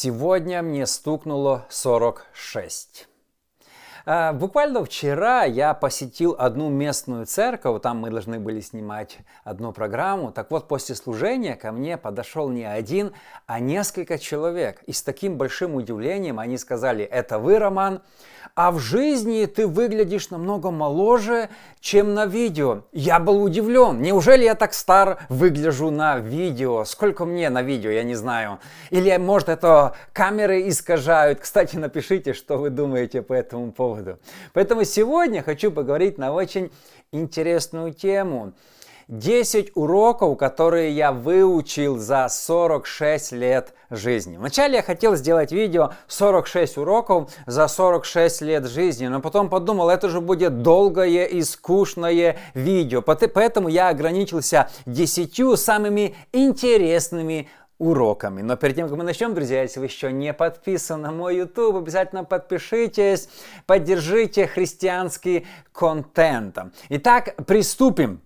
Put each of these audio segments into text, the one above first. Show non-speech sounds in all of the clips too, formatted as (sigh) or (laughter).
Сегодня мне стукнуло 46. А, буквально вчера я посетил одну местную церковь, там мы должны были снимать одну программу. Так вот, после служения ко мне подошел не один, а несколько человек. И с таким большим удивлением они сказали, это вы, Роман? А в жизни ты выглядишь намного моложе, чем на видео. Я был удивлен. Неужели я так стар выгляжу на видео? Сколько мне на видео, я не знаю. Или, может, это камеры искажают. Кстати, напишите, что вы думаете по этому поводу поводу. Поэтому сегодня хочу поговорить на очень интересную тему. 10 уроков, которые я выучил за 46 лет жизни. Вначале я хотел сделать видео 46 уроков за 46 лет жизни, но потом подумал, это же будет долгое и скучное видео. Поэтому я ограничился 10 самыми интересными уроками. Но перед тем, как мы начнем, друзья, если вы еще не подписаны на мой YouTube, обязательно подпишитесь, поддержите христианский контент. Итак, приступим.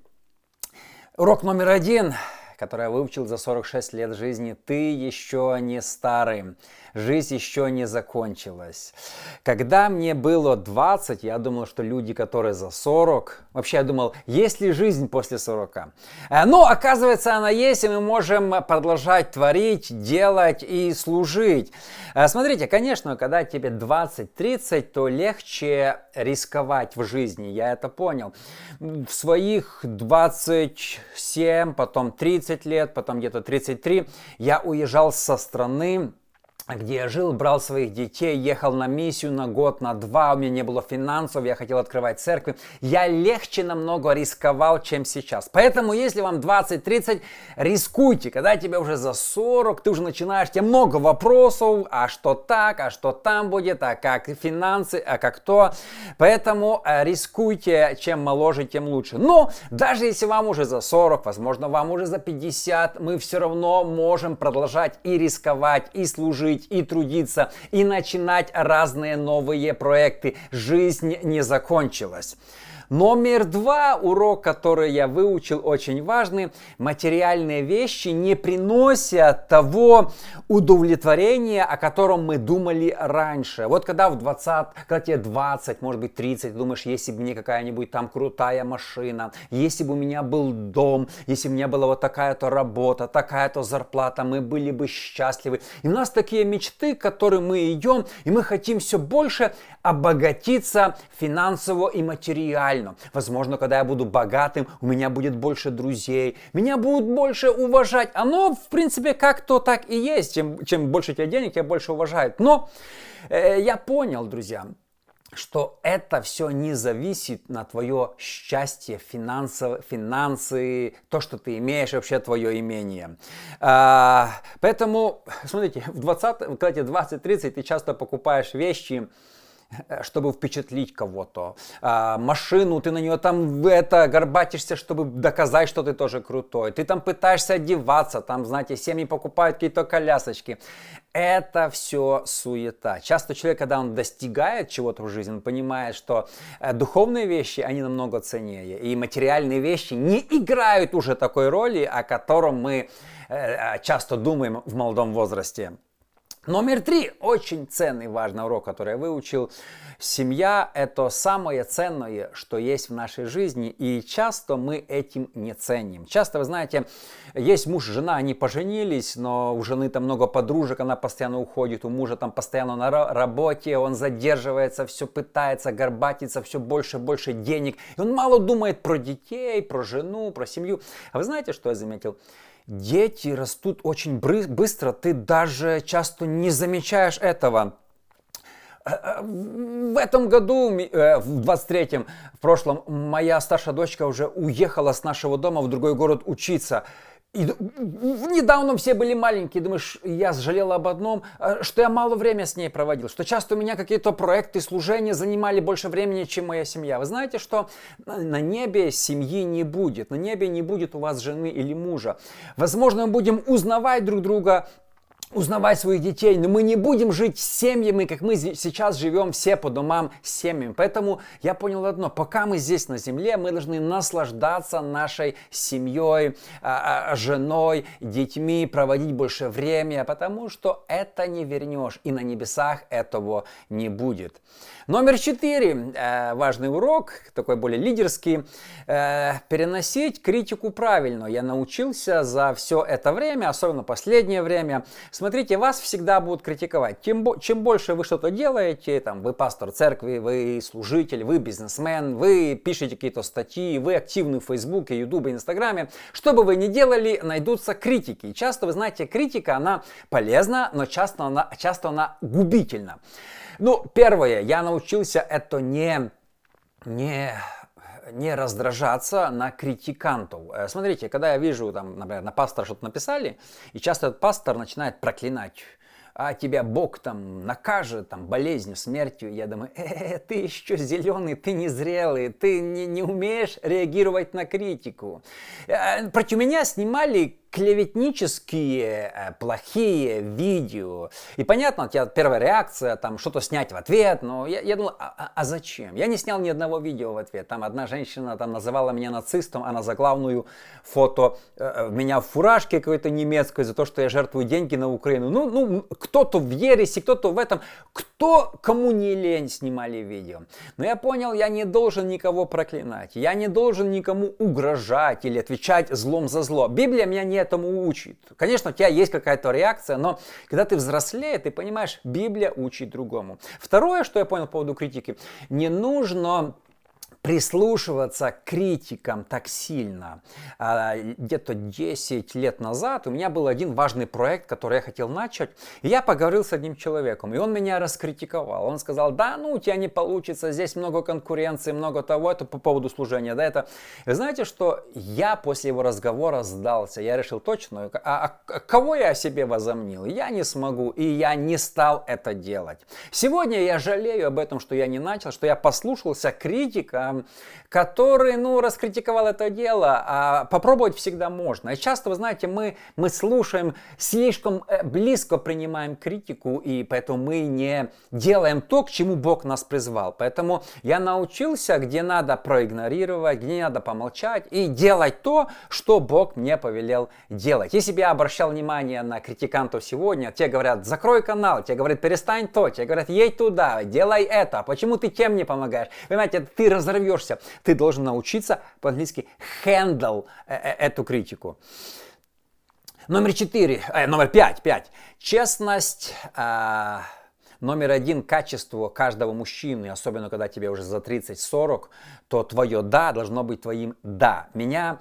Урок номер один, который я выучил за 46 лет жизни. Ты еще не старый жизнь еще не закончилась. Когда мне было 20, я думал, что люди, которые за 40, вообще я думал, есть ли жизнь после 40? Э, но оказывается, она есть, и мы можем продолжать творить, делать и служить. Э, смотрите, конечно, когда тебе 20-30, то легче рисковать в жизни, я это понял. В своих 27, потом 30 лет, потом где-то 33, я уезжал со страны, где я жил, брал своих детей, ехал на миссию на год, на два, у меня не было финансов, я хотел открывать церкви. Я легче намного рисковал, чем сейчас. Поэтому, если вам 20-30, рискуйте. Когда тебе уже за 40, ты уже начинаешь, тебе много вопросов, а что так, а что там будет, а как финансы, а как то. Поэтому э, рискуйте, чем моложе, тем лучше. Но даже если вам уже за 40, возможно, вам уже за 50, мы все равно можем продолжать и рисковать, и служить, жить и трудиться, и начинать разные новые проекты. Жизнь не закончилась. Номер два урок, который я выучил, очень важный. Материальные вещи не приносят того удовлетворения, о котором мы думали раньше. Вот когда в 20, когда тебе 20, может быть 30, думаешь, если бы мне какая-нибудь там крутая машина, если бы у меня был дом, если бы у меня была вот такая-то работа, такая-то зарплата, мы были бы счастливы. И у нас такие мечты, к которым мы идем, и мы хотим все больше обогатиться финансово и материально реально. Возможно, когда я буду богатым, у меня будет больше друзей, меня будут больше уважать. Оно, в принципе, как-то так и есть. Чем, чем больше тебе денег, тебя больше уважают. Но э, я понял, друзья, что это все не зависит на твое счастье, финансы, финансы, то, что ты имеешь, вообще твое имение. А, поэтому, смотрите, в 20, когда тебе 20-30, ты часто покупаешь вещи, чтобы впечатлить кого-то. А, машину, ты на нее там это горбатишься, чтобы доказать, что ты тоже крутой. Ты там пытаешься одеваться, там, знаете, семьи покупают какие-то колясочки. Это все суета. Часто человек, когда он достигает чего-то в жизни, он понимает, что э, духовные вещи, они намного ценнее. И материальные вещи не играют уже такой роли, о котором мы э, часто думаем в молодом возрасте. Номер три. Очень ценный, важный урок, который я выучил. Семья – это самое ценное, что есть в нашей жизни, и часто мы этим не ценим. Часто, вы знаете, есть муж и жена, они поженились, но у жены там много подружек, она постоянно уходит, у мужа там постоянно на работе, он задерживается, все пытается, горбатиться, все больше и больше денег. И он мало думает про детей, про жену, про семью. А вы знаете, что я заметил? Дети растут очень быстро, ты даже часто не замечаешь этого. Э, э, в этом году, э, в 23-м, в прошлом, моя старшая дочка уже уехала с нашего дома в другой город учиться. И недавно все были маленькие, думаешь, я жалел об одном, а, что я мало времени с ней проводил, что часто у меня какие-то проекты, служения занимали больше времени, чем моя семья. Вы знаете, что на небе семьи не будет, на небе не будет у вас жены или мужа. Возможно, мы будем узнавать друг друга узнавать своих детей, но мы не будем жить семьями, как мы сейчас живем все по домам с семьями. Поэтому я понял одно, пока мы здесь на земле, мы должны наслаждаться нашей семьей, а, а, женой, детьми, проводить больше времени, потому что это не вернешь, и на небесах этого не будет. Номер четыре, э, важный урок, такой более лидерский, э, переносить критику правильно. Я научился за все это время, особенно последнее время. Смотрите, вас всегда будут критиковать. Тем, чем больше вы что-то делаете, там, вы пастор церкви, вы служитель, вы бизнесмен, вы пишете какие-то статьи, вы активны в Фейсбуке, Ютубе, Инстаграме, что бы вы ни делали, найдутся критики. И часто, вы знаете, критика, она полезна, но часто она, часто она губительна. Ну, первое, я научился это не, не не раздражаться на критикантов. Э, смотрите, когда я вижу, там, например, на пастора что-то написали, и часто этот пастор начинает проклинать а тебя Бог там накажет, там, болезнью, смертью. Я думаю, э, ты еще зеленый, ты незрелый, ты не, не умеешь реагировать на критику. Э, против меня снимали клеветнические, э, плохие видео. И понятно, у тебя первая реакция, там что-то снять в ответ, но я, я думал, а, а, а зачем? Я не снял ни одного видео в ответ. Там одна женщина там называла меня нацистом, а на заглавную фото э, меня в фуражке какой-то немецкой за то, что я жертвую деньги на Украину. Ну, ну кто-то в ересе, кто-то в этом. Кто, кому не лень, снимали видео. Но я понял, я не должен никого проклинать. Я не должен никому угрожать или отвечать злом за зло. Библия меня не этому учит. Конечно, у тебя есть какая-то реакция, но когда ты взрослее, ты понимаешь, Библия учит другому. Второе, что я понял по поводу критики, не нужно прислушиваться к критикам так сильно. А, где-то 10 лет назад у меня был один важный проект, который я хотел начать. И я поговорил с одним человеком, и он меня раскритиковал. Он сказал, да, ну у тебя не получится, здесь много конкуренции, много того, это по поводу служения, да, это. И знаете, что я после его разговора сдался, я решил точно, а, а кого я о себе возомнил? Я не смогу, и я не стал это делать. Сегодня я жалею об этом, что я не начал, что я послушался критика, который, ну, раскритиковал это дело, а попробовать всегда можно. И часто, вы знаете, мы, мы слушаем, слишком э, близко принимаем критику, и поэтому мы не делаем то, к чему Бог нас призвал. Поэтому я научился, где надо проигнорировать, где надо помолчать и делать то, что Бог мне повелел делать. Если бы я обращал внимание на критикантов сегодня, те говорят, закрой канал, те говорят, перестань то, те говорят, едь туда, делай это, почему ты тем не помогаешь? Понимаете, ты разорвешь взорвешься. Ты должен научиться по-английски handle э, э, эту критику. Номер четыре, э, номер пять, пять. Честность. Э, номер один, качество каждого мужчины, особенно когда тебе уже за 30-40, то твое «да» должно быть твоим «да». Меня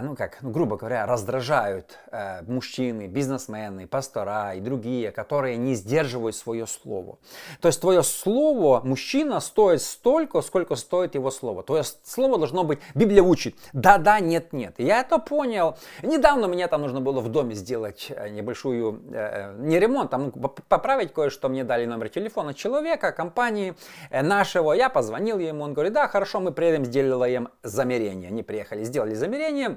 ну как, ну, грубо говоря, раздражают э, мужчины, бизнесмены, пастора и другие, которые не сдерживают свое слово. То есть твое слово, мужчина стоит столько, сколько стоит его слово. Твое слово должно быть, Библия учит, да-да, нет-нет. Я это понял. Недавно мне там нужно было в доме сделать э, небольшую, э, не ремонт, там ну, поправить кое-что, мне дали номер телефона человека, компании нашего. Я позвонил ему, он говорит, да, хорошо, мы приедем, сделаем замерение. Они приехали, сделали замерение,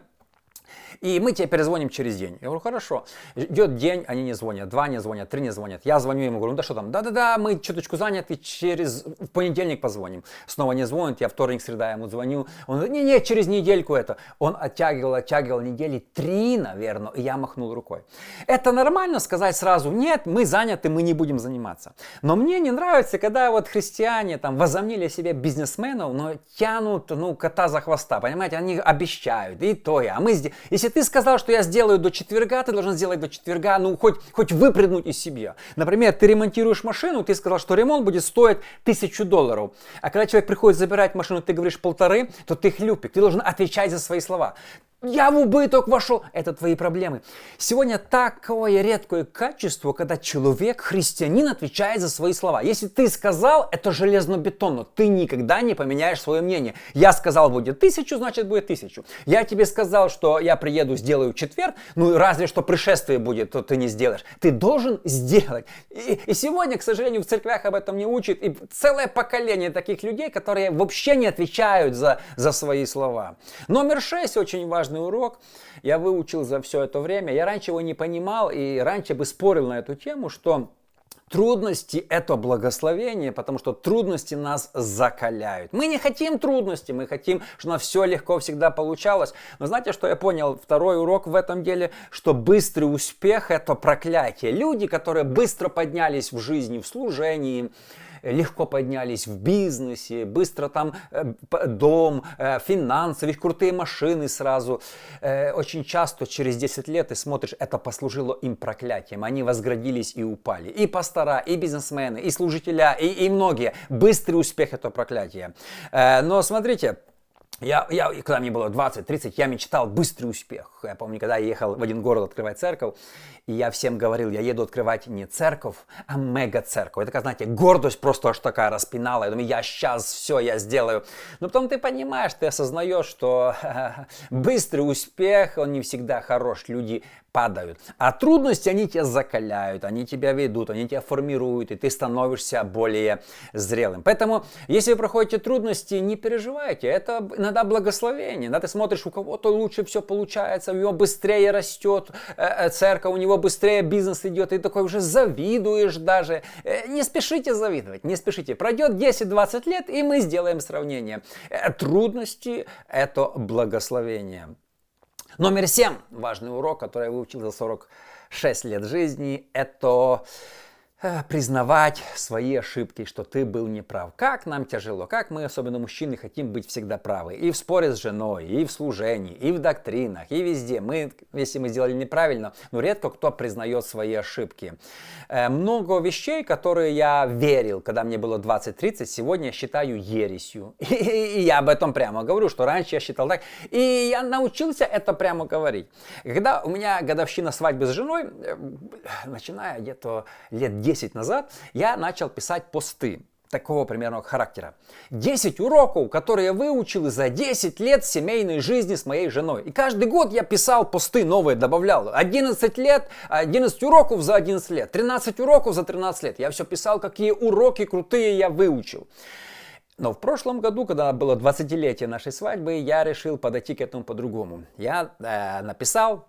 и мы тебе перезвоним через день. Я говорю, хорошо. Идет день, они не звонят, два не звонят, три не звонят. Я звоню ему, говорю, ну да что там, да-да-да, мы чуточку заняты, через в понедельник позвоним. Снова не звонит, я вторник, среда ему звоню. Он говорит, не-не, через недельку это. Он оттягивал, оттягивал недели три, наверное, и я махнул рукой. Это нормально сказать сразу, нет, мы заняты, мы не будем заниматься. Но мне не нравится, когда вот христиане там возомнили себе бизнесменов, но тянут, ну, кота за хвоста, понимаете, они обещают, и то я. А мы здесь, если ты сказал, что я сделаю до четверга, ты должен сделать до четверга, ну, хоть, хоть выпрыгнуть из себя. Например, ты ремонтируешь машину, ты сказал, что ремонт будет стоить тысячу долларов. А когда человек приходит забирать машину, ты говоришь полторы, то ты хлюпик, ты должен отвечать за свои слова. Я в убыток вошел. Это твои проблемы. Сегодня такое редкое качество, когда человек, христианин, отвечает за свои слова. Если ты сказал, это железно-бетонно. Ты никогда не поменяешь свое мнение. Я сказал, будет тысячу, значит будет тысячу. Я тебе сказал, что я приеду, сделаю четверг. Ну, разве что пришествие будет, то ты не сделаешь. Ты должен сделать. И, и сегодня, к сожалению, в церквях об этом не учат. И целое поколение таких людей, которые вообще не отвечают за, за свои слова. Номер шесть очень важно важный урок я выучил за все это время. Я раньше его не понимал и раньше бы спорил на эту тему, что Трудности – это благословение, потому что трудности нас закаляют. Мы не хотим трудностей, мы хотим, чтобы все легко всегда получалось. Но знаете, что я понял? Второй урок в этом деле, что быстрый успех – это проклятие. Люди, которые быстро поднялись в жизни, в служении, легко поднялись в бизнесе, быстро там э, дом, э, финансы, ведь крутые машины сразу. Э, очень часто через 10 лет ты смотришь, это послужило им проклятием. Они возградились и упали. И пастора, и бизнесмены, и служителя, и, и многие. Быстрый успех это проклятие. Но смотрите, я, я, когда мне было 20-30, я мечтал быстрый успех. Я помню, когда я ехал в один город открывать церковь, и я всем говорил, я еду открывать не церковь, а мега-церковь. Это, знаете, гордость просто аж такая распинала. Я думаю, я сейчас все, я сделаю. Но потом ты понимаешь, ты осознаешь, что (laughs) быстрый успех, он не всегда хорош. Люди падают. А трудности, они тебя закаляют, они тебя ведут, они тебя формируют, и ты становишься более зрелым. Поэтому, если вы проходите трудности, не переживайте. Это иногда благословение. Да, ты смотришь, у кого-то лучше все получается, у него быстрее растет э, э, церковь, у него быстрее бизнес идет, и такой уже завидуешь даже. Э, не спешите завидовать, не спешите. Пройдет 10-20 лет, и мы сделаем сравнение. Трудности – это благословение. Номер семь, важный урок, который я выучил за 46 лет жизни, это признавать свои ошибки, что ты был неправ. Как нам тяжело, как мы, особенно мужчины, хотим быть всегда правы. И в споре с женой, и в служении, и в доктринах, и везде. Мы, если мы сделали неправильно, но редко кто признает свои ошибки. Э, много вещей, которые я верил, когда мне было 20-30, сегодня я считаю ересью. (laughs) И я об этом прямо говорю, что раньше я считал так. И я научился это прямо говорить. Когда у меня годовщина свадьбы с женой, э, начиная где-то лет 10 10 назад я начал писать посты такого примерного характера. 10 уроков, которые я выучил за 10 лет семейной жизни с моей женой. И каждый год я писал посты новые, добавлял. 11 лет, 11 уроков за 11 лет, 13 уроков за 13 лет. Я все писал, какие уроки крутые я выучил. Но в прошлом году, когда было 20-летие нашей свадьбы, я решил подойти к этому по-другому. Я э, написал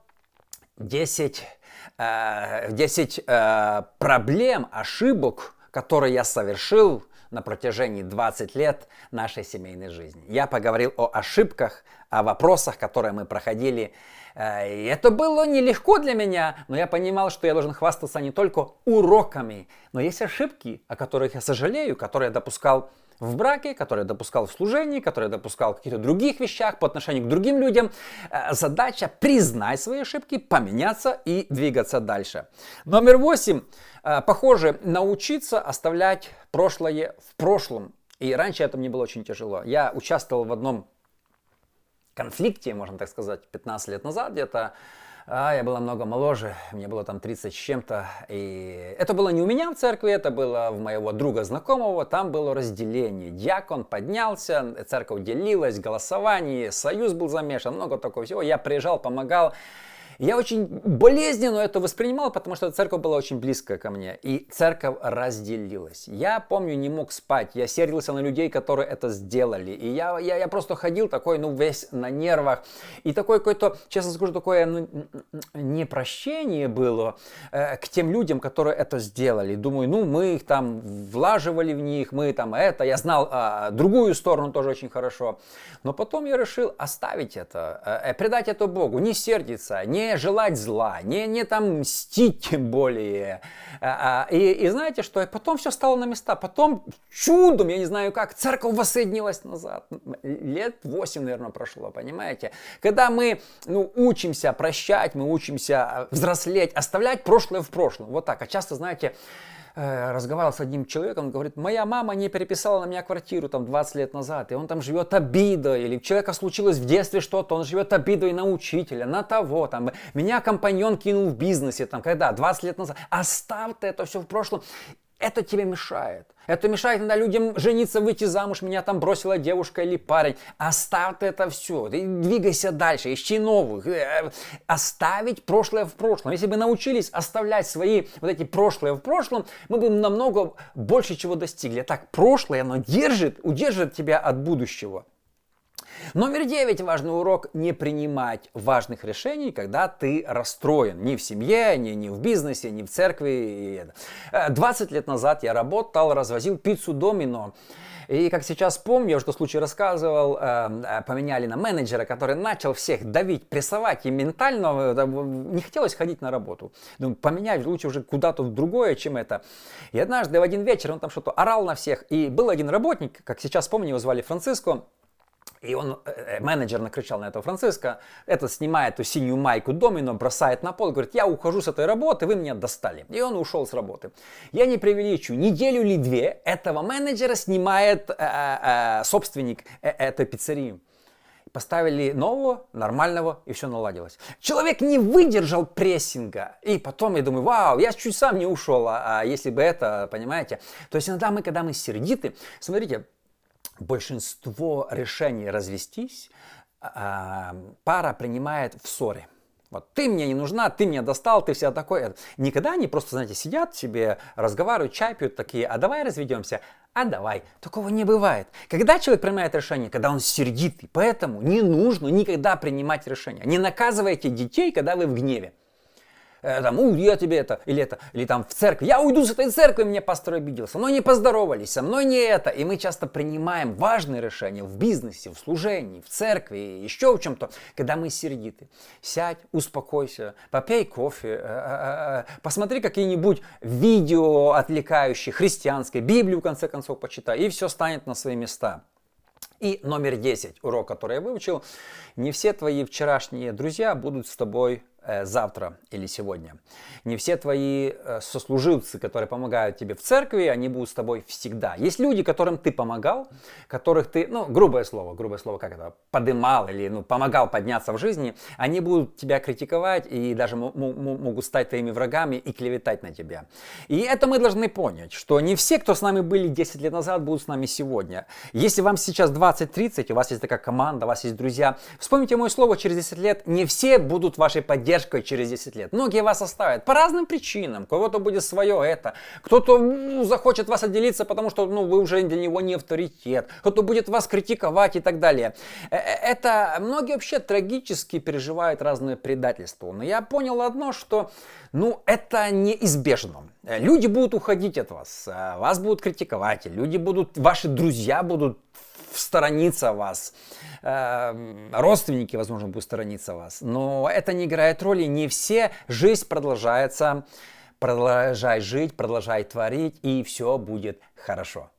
10 10 э, э, проблем, ошибок, которые я совершил на протяжении 20 лет нашей семейной жизни. Я поговорил о ошибках, о вопросах, которые мы проходили. Э, и это было нелегко для меня, но я понимал, что я должен хвастаться не только уроками, но есть ошибки, о которых я сожалею, которые я допускал в браке, который допускал в служении, который допускал в каких-то других вещах по отношению к другим людям. Э, задача признать свои ошибки, поменяться и двигаться дальше. Номер восемь. Э, похоже, научиться оставлять прошлое в прошлом. И раньше это мне было очень тяжело. Я участвовал в одном конфликте, можно так сказать, 15 лет назад где-то а, я была много моложе, мне было там 30 с чем-то. И это было не у меня в церкви, это было в моего друга знакомого. Там было разделение. Дьякон поднялся, церковь делилась, голосование, союз был замешан, много такого всего. Я приезжал, помогал. Я очень болезненно это воспринимал, потому что церковь была очень близкая ко мне. И церковь разделилась. Я помню, не мог спать. Я сердился на людей, которые это сделали. И я, я, я просто ходил такой, ну, весь на нервах. И такое какое-то, честно скажу, такое ну, непрощение было э, к тем людям, которые это сделали. Думаю, ну, мы их там влаживали в них, мы там это. Я знал э, другую сторону тоже очень хорошо. Но потом я решил оставить это, э, э предать это Богу, не сердиться, не желать зла, не, не там мстить тем более. А, а, и, и знаете что, потом все стало на места. Потом чудом, я не знаю как, церковь воссоединилась назад. Лет 8, наверное, прошло, понимаете? Когда мы ну, учимся прощать, мы учимся взрослеть, оставлять прошлое в прошлом. Вот так. А часто, знаете, Э, разговаривал с одним человеком, он говорит, моя мама не переписала на меня квартиру там 20 лет назад, и он там живет обидой, или у человека случилось в детстве что-то, он живет обидой на учителя, на того, там, меня компаньон кинул в бизнесе, там, когда, 20 лет назад, оставь это все в прошлом, это тебе мешает. Это мешает иногда людям жениться, выйти замуж, меня там бросила девушка или парень. Оставь это все, ты двигайся дальше, ищи новых. Э, оставить прошлое в прошлом. Если бы научились оставлять свои вот эти прошлые в прошлом, мы бы намного больше чего достигли. Так, прошлое, оно держит, удержит тебя от будущего. Номер девять важный урок – не принимать важных решений, когда ты расстроен. Ни в семье, ни, ни в бизнесе, ни в церкви. 20 лет назад я работал, развозил пиццу Домино. И как сейчас помню, я уже тот случай рассказывал, э, э, поменяли на менеджера, который начал всех давить, прессовать, и ментально э, не хотелось ходить на работу. Думаю, поменять лучше уже куда-то в другое, чем это. И однажды в один вечер он там что-то орал на всех, и был один работник, как сейчас помню, его звали Франциско, и он, менеджер накричал на этого Франциска, этот снимает эту синюю майку домино, бросает на пол, говорит, я ухожу с этой работы, вы меня достали. И он ушел с работы. Я не преувеличу, неделю или две этого менеджера снимает э, э, собственник э, этой пиццерии. Поставили нового, нормального, и все наладилось. Человек не выдержал прессинга. И потом я думаю, вау, я чуть сам не ушел, а, а если бы это, понимаете. То есть иногда мы, когда мы сердиты, смотрите, большинство решений развестись а, пара принимает в ссоре. Вот ты мне не нужна, ты мне достал, ты вся такой. Никогда они просто, знаете, сидят себе, разговаривают, чай пьют такие, а давай разведемся, а давай. Такого не бывает. Когда человек принимает решение, когда он сердитый, поэтому не нужно никогда принимать решения. Не наказывайте детей, когда вы в гневе. Э, там, у, я тебе это, или это, или там в церкви, я уйду с этой церкви, мне пастор обиделся, но не поздоровались, со мной не это. И мы часто принимаем важные решения в бизнесе, в служении, в церкви, еще в чем-то, когда мы сердиты. Сядь, успокойся, попей кофе, э, э, посмотри какие-нибудь видео отвлекающие, христианские, Библию в конце концов почитай, и все станет на свои места. И номер 10, урок, который я выучил, не все твои вчерашние друзья будут с тобой Э, завтра или сегодня. Не все твои э, сослуживцы, которые помогают тебе в церкви, они будут с тобой всегда. Есть люди, которым ты помогал, которых ты, ну, грубое слово, грубое слово, как это, подымал или, ну, помогал подняться в жизни, они будут тебя критиковать и даже могут стать твоими врагами и клеветать на тебя. И это мы должны понять, что не все, кто с нами были 10 лет назад, будут с нами сегодня. Если вам сейчас 20-30, у вас есть такая команда, у вас есть друзья, вспомните мое слово, через 10 лет не все будут вашей поддержкой поддержкой через 10 лет. Многие вас оставят по разным причинам. Кого-то будет свое это. Кто-то ну, захочет вас отделиться, потому что ну, вы уже для него не авторитет. Кто-то будет вас критиковать и так далее. Э, э, это многие вообще трагически переживают разные предательства. Но я понял одно, что ну, это неизбежно. Люди будут уходить от вас, вас будут критиковать, люди будут, ваши друзья будут сторониться вас, эм, родственники, возможно, будут сторониться вас, но это не играет роли, не все, жизнь продолжается, продолжай жить, продолжай творить, и все будет хорошо.